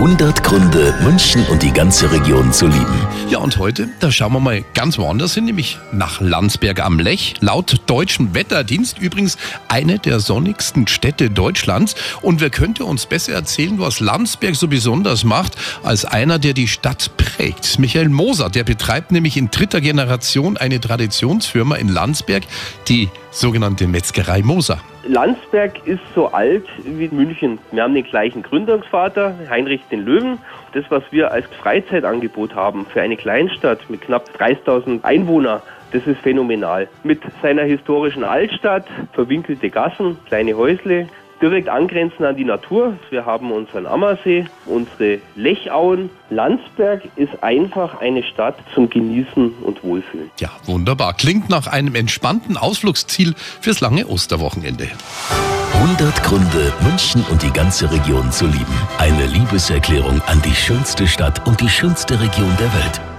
100 Gründe, München und die ganze Region zu lieben. Ja, und heute, da schauen wir mal ganz woanders hin, nämlich nach Landsberg am Lech. Laut deutschem Wetterdienst übrigens eine der sonnigsten Städte Deutschlands. Und wer könnte uns besser erzählen, was Landsberg so besonders macht, als einer, der die Stadt prägt? Michael Moser, der betreibt nämlich in dritter Generation eine Traditionsfirma in Landsberg, die sogenannte Metzgerei Moser. Landsberg ist so alt wie München. Wir haben den gleichen Gründungsvater, Heinrich den Löwen. Das, was wir als Freizeitangebot haben für eine Kleinstadt mit knapp 30.000 Einwohnern, das ist phänomenal. Mit seiner historischen Altstadt, verwinkelte Gassen, kleine Häusle, direkt angrenzend an die Natur. Wir haben unseren Ammersee, unsere Lechauen. Landsberg ist einfach eine Stadt zum Genießen und Wohlfühlen. Ja, wunderbar. Klingt nach einem entspannten Ausflugsziel fürs lange Osterwochenende. 100 Gründe, München und die ganze Region zu lieben. Eine Liebeserklärung an die schönste Stadt und die schönste Region der Welt.